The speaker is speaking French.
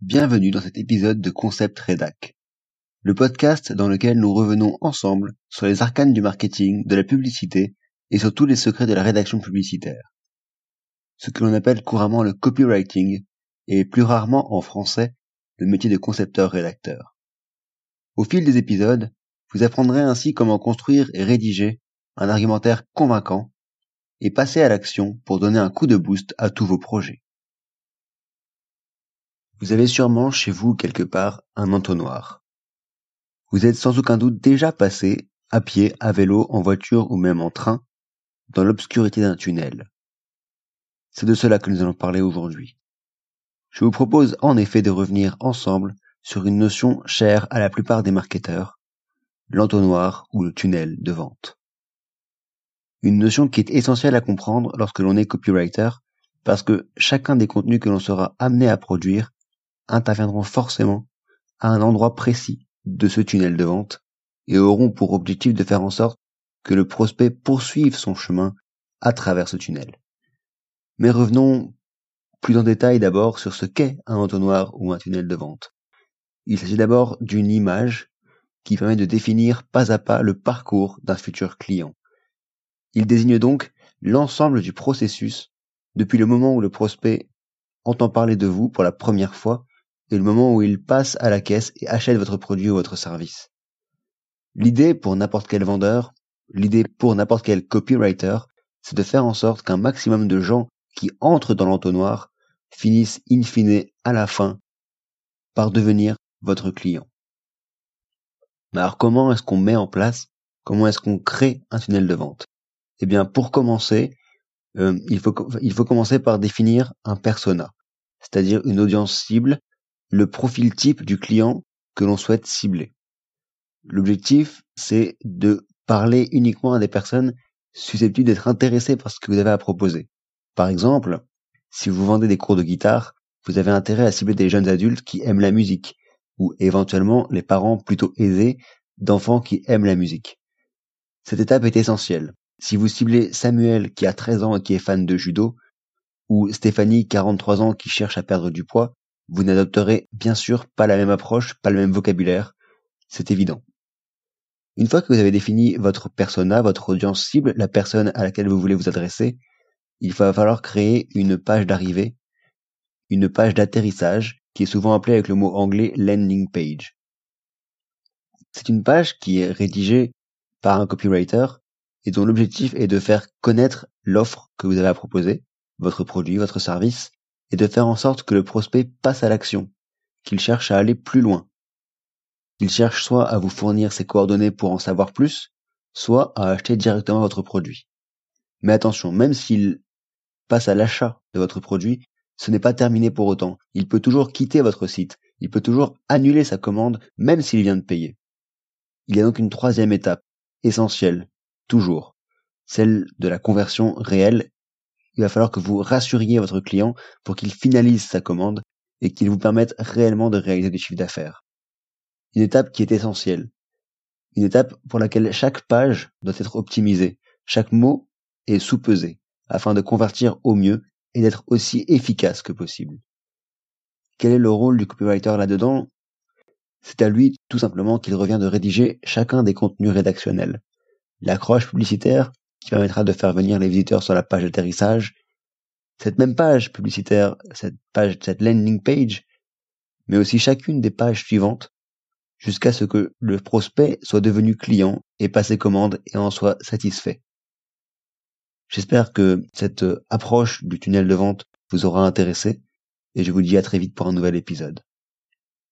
Bienvenue dans cet épisode de Concept Redac, le podcast dans lequel nous revenons ensemble sur les arcanes du marketing, de la publicité et sur tous les secrets de la rédaction publicitaire. Ce que l'on appelle couramment le copywriting et plus rarement en français le métier de concepteur-rédacteur. Au fil des épisodes, vous apprendrez ainsi comment construire et rédiger un argumentaire convaincant et passer à l'action pour donner un coup de boost à tous vos projets. Vous avez sûrement chez vous quelque part un entonnoir. Vous êtes sans aucun doute déjà passé, à pied, à vélo, en voiture ou même en train, dans l'obscurité d'un tunnel. C'est de cela que nous allons parler aujourd'hui. Je vous propose en effet de revenir ensemble sur une notion chère à la plupart des marketeurs, l'entonnoir ou le tunnel de vente. Une notion qui est essentielle à comprendre lorsque l'on est copywriter, parce que chacun des contenus que l'on sera amené à produire interviendront forcément à un endroit précis de ce tunnel de vente et auront pour objectif de faire en sorte que le prospect poursuive son chemin à travers ce tunnel. Mais revenons plus en détail d'abord sur ce qu'est un entonnoir ou un tunnel de vente. Il s'agit d'abord d'une image qui permet de définir pas à pas le parcours d'un futur client. Il désigne donc l'ensemble du processus depuis le moment où le prospect entend parler de vous pour la première fois et le moment où il passe à la caisse et achète votre produit ou votre service. L'idée pour n'importe quel vendeur, l'idée pour n'importe quel copywriter, c'est de faire en sorte qu'un maximum de gens qui entrent dans l'entonnoir finissent in fine à la fin par devenir votre client. Alors comment est-ce qu'on met en place, comment est-ce qu'on crée un tunnel de vente? Eh bien pour commencer, euh, il, faut, il faut commencer par définir un persona, c'est-à-dire une audience cible le profil type du client que l'on souhaite cibler. L'objectif, c'est de parler uniquement à des personnes susceptibles d'être intéressées par ce que vous avez à proposer. Par exemple, si vous vendez des cours de guitare, vous avez intérêt à cibler des jeunes adultes qui aiment la musique, ou éventuellement les parents plutôt aisés d'enfants qui aiment la musique. Cette étape est essentielle. Si vous ciblez Samuel qui a 13 ans et qui est fan de judo, ou Stéphanie, 43 ans, qui cherche à perdre du poids, vous n'adopterez bien sûr pas la même approche, pas le même vocabulaire, c'est évident. Une fois que vous avez défini votre persona, votre audience cible, la personne à laquelle vous voulez vous adresser, il va falloir créer une page d'arrivée, une page d'atterrissage, qui est souvent appelée avec le mot anglais landing page. C'est une page qui est rédigée par un copywriter et dont l'objectif est de faire connaître l'offre que vous avez à proposer, votre produit, votre service, et de faire en sorte que le prospect passe à l'action, qu'il cherche à aller plus loin. Il cherche soit à vous fournir ses coordonnées pour en savoir plus, soit à acheter directement votre produit. Mais attention, même s'il passe à l'achat de votre produit, ce n'est pas terminé pour autant. Il peut toujours quitter votre site. Il peut toujours annuler sa commande, même s'il vient de payer. Il y a donc une troisième étape, essentielle, toujours, celle de la conversion réelle il va falloir que vous rassuriez votre client pour qu'il finalise sa commande et qu'il vous permette réellement de réaliser des chiffres d'affaires. Une étape qui est essentielle. Une étape pour laquelle chaque page doit être optimisée, chaque mot est sous-pesé, afin de convertir au mieux et d'être aussi efficace que possible. Quel est le rôle du copywriter là-dedans? C'est à lui tout simplement qu'il revient de rédiger chacun des contenus rédactionnels. L'accroche publicitaire, qui permettra de faire venir les visiteurs sur la page d'atterrissage. Cette même page publicitaire, cette page, cette landing page, mais aussi chacune des pages suivantes, jusqu'à ce que le prospect soit devenu client et passe commande et en soit satisfait. J'espère que cette approche du tunnel de vente vous aura intéressé et je vous dis à très vite pour un nouvel épisode.